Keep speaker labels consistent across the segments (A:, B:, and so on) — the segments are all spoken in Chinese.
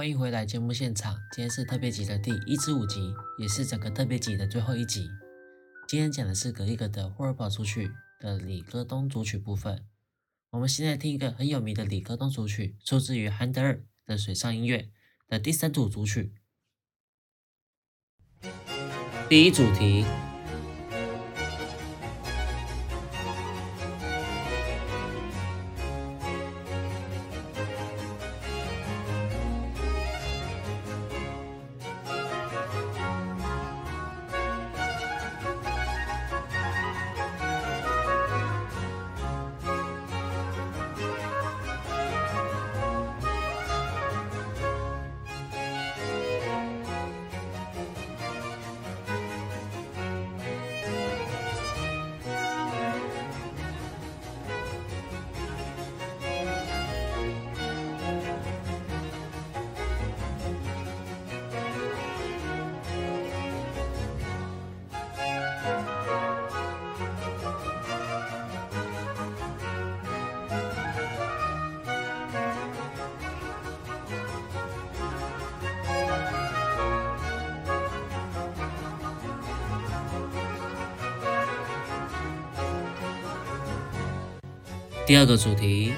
A: 欢迎回来节目现场。今天是特别集的第一至五集，也是整个特别集的最后一集。今天讲的是格里格的《霍尔堡组曲》的里戈东组曲部分。我们现在听一个很有名的里戈东组曲，出自于韩德尔的水上音乐的第三组组曲。第一主题。第二个主题。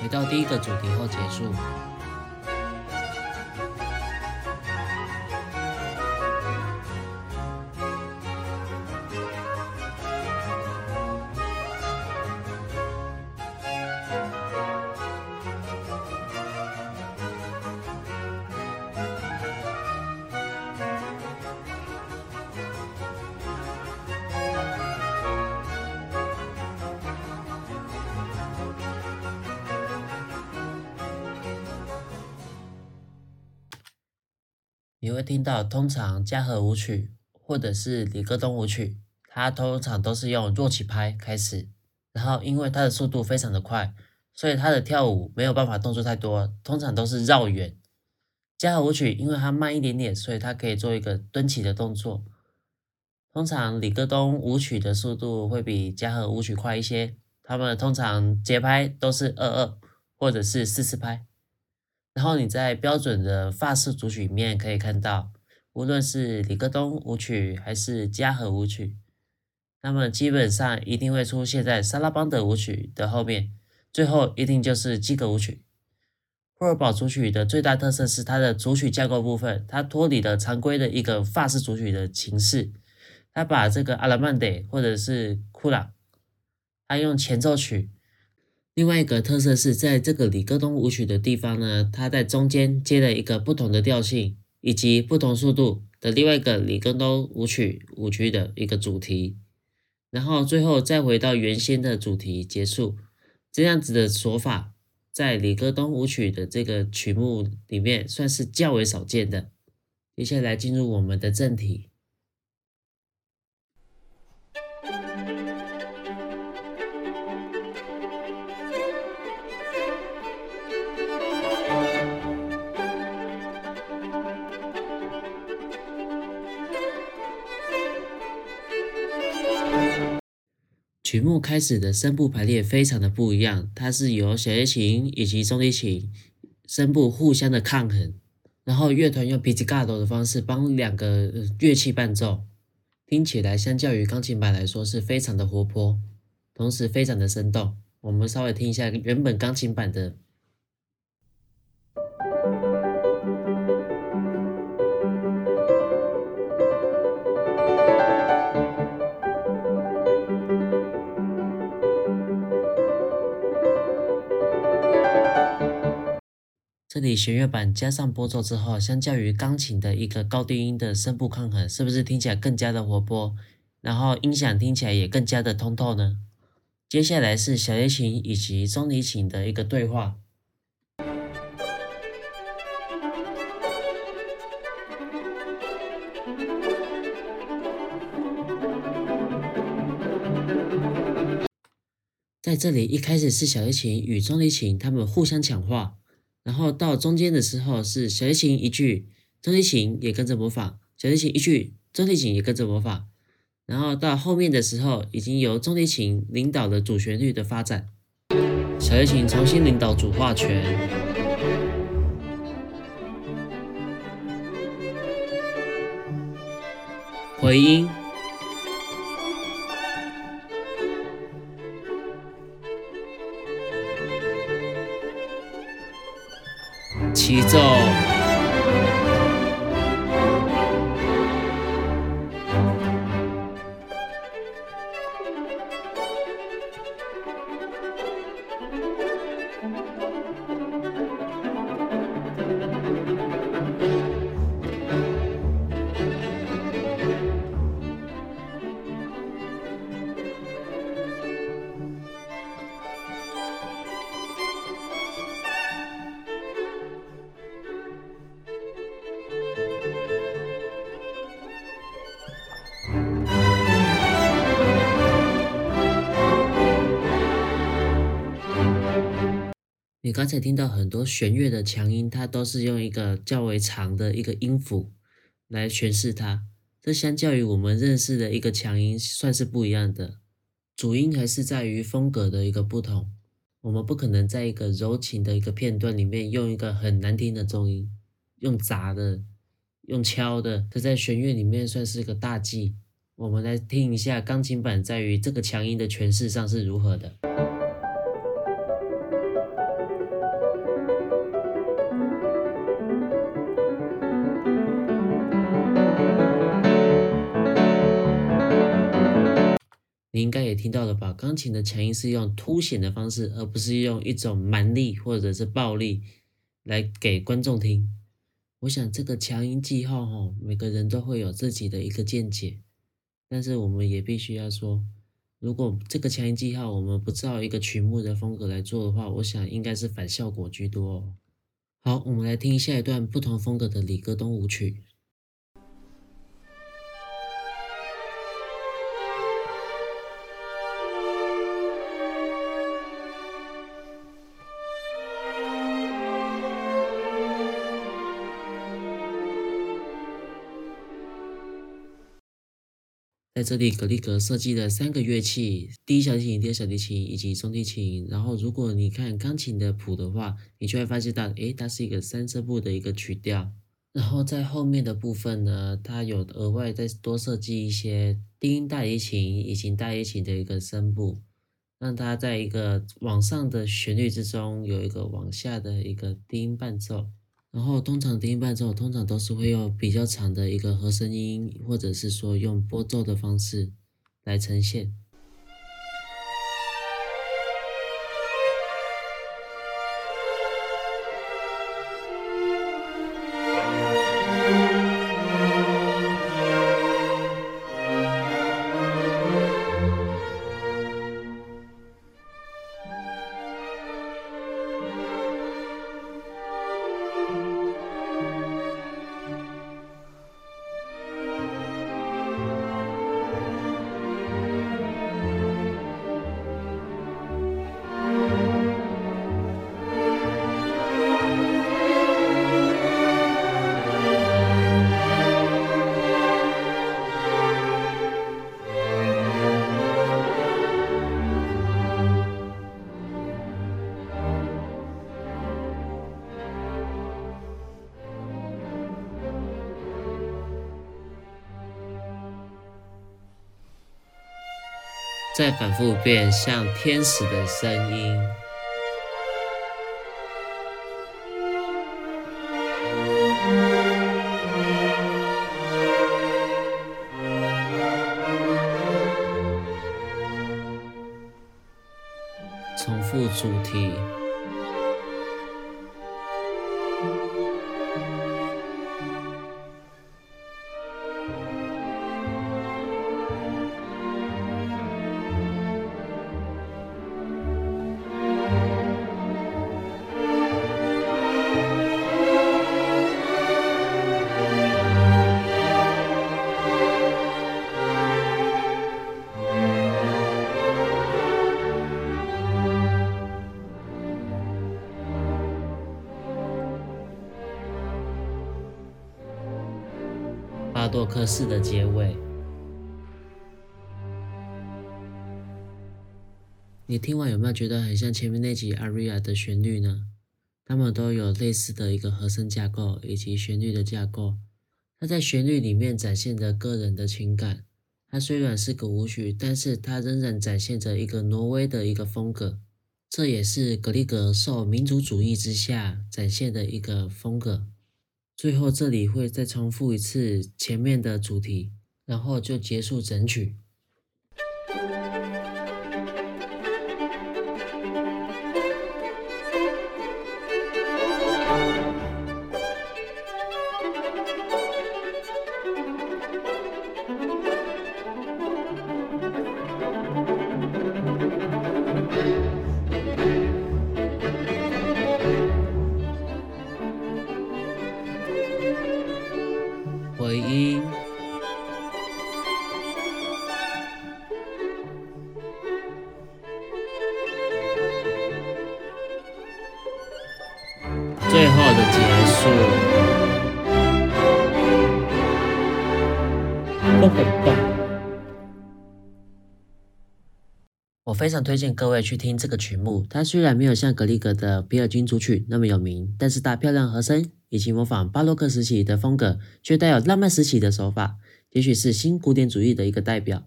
A: 回到第一个主题后结束。你会听到，通常加和舞曲或者是李戈东舞曲，它通常都是用弱起拍开始，然后因为它的速度非常的快，所以它的跳舞没有办法动作太多，通常都是绕远。加和舞曲因为它慢一点点，所以它可以做一个蹲起的动作。通常李戈东舞曲的速度会比加和舞曲快一些，他们通常节拍都是二二或者是四四拍。然后你在标准的法式组曲里面可以看到，无论是里戈东舞曲还是加和舞曲，那么基本上一定会出现在萨拉邦德舞曲的后面，最后一定就是基格舞曲。霍尔堡组曲的最大特色是它的组曲架构部分，它脱离了常规的一个法式组曲的形式，它把这个阿拉曼德或者是库朗，它用前奏曲。另外一个特色是在这个里戈东舞曲的地方呢，它在中间接了一个不同的调性以及不同速度的另外一个里戈东舞曲舞曲的一个主题，然后最后再回到原先的主题结束。这样子的说法，在里戈东舞曲的这个曲目里面算是较为少见的。接下来进入我们的正题。曲目开始的声部排列非常的不一样，它是由小提琴以及中提琴声部互相的抗衡，然后乐团用 pizzicato 的方式帮两个乐器伴奏，听起来相较于钢琴版来说是非常的活泼，同时非常的生动。我们稍微听一下原本钢琴版的。这里弦乐版加上拨奏之后，相较于钢琴的一个高低音的声部抗衡，是不是听起来更加的活泼？然后音响听起来也更加的通透呢？接下来是小提琴以及中提琴的一个对话。在这里一开始是小提琴与中提琴他们互相抢话，然后到中间的时候是小提琴一句，中提琴也跟着模仿，小提琴一句，中提琴也跟着模仿，然后到后面的时候已经由中提琴领导了主旋律的发展，小提琴重新领导主画权，回音。起奏，你刚才听到很多弦乐的强音，它都是用一个较为长的一个音符来诠释它。这相较于我们认识的一个强音，算是不一样的。主音还是在于风格的一个不同。我们不可能在一个柔情的一个片段里面用一个很难听的重音，用砸的，用敲的，这在弦乐里面算是个大忌。我们来听一下钢琴版在于这个强音的诠释上是如何的。钢琴的强音是用凸显的方式，而不是用一种蛮力或者是暴力来给观众听。我想这个强音记号，哈，每个人都会有自己的一个见解。但是我们也必须要说，如果这个强音记号我们不照一个曲目的风格来做的话，我想应该是反效果居多。好，我们来听下一段不同风格的李戈东舞曲。在这里，格里格设计了三个乐器：第一小提琴、第二小提琴以及中提琴。然后，如果你看钢琴的谱的话，你就会发现到，诶，它是一个三声部的一个曲调。然后在后面的部分呢，它有额外再多设计一些低音大提琴以及大提琴的一个声部，让它在一个往上的旋律之中有一个往下的一个低音伴奏。然后通常低音伴奏通常都是会用比较长的一个和声音，或者是说用拨奏的方式来呈现。再反复变，像天使的声音，重复主题。多克式的结尾。你听完有没有觉得很像前面那集 Aria 的旋律呢？它们都有类似的一个和声架构以及旋律的架构。它在旋律里面展现着个人的情感。它虽然是个舞曲，但是它仍然展现着一个挪威的一个风格。这也是格里格受民族主义之下展现的一个风格。最后这里会再重复一次前面的主题，然后就结束整曲。回音，最后的结束，我非常推荐各位去听这个曲目。它虽然没有像格里格的《比尔金组曲》那么有名，但是它漂亮和声以及模仿巴洛克时期的风格，却带有浪漫时期的手法，也许是新古典主义的一个代表。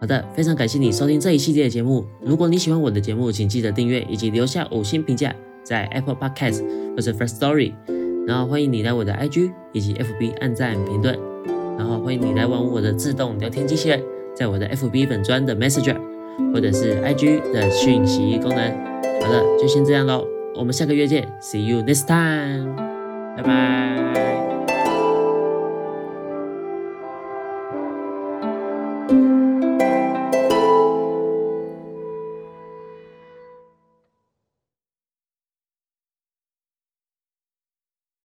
A: 好的，非常感谢你收听这一系列的节目。如果你喜欢我的节目，请记得订阅以及留下五星评价，在 Apple Podcast 或者 First Story。然后欢迎你来我的 IG 以及 FB 按赞评论。然后欢迎你来玩我的自动聊天机器人，在我的 FB 粉砖的 Messenger 或者是 IG 的讯息功能。好的，就先这样喽，我们下个月见，See you next time，拜拜。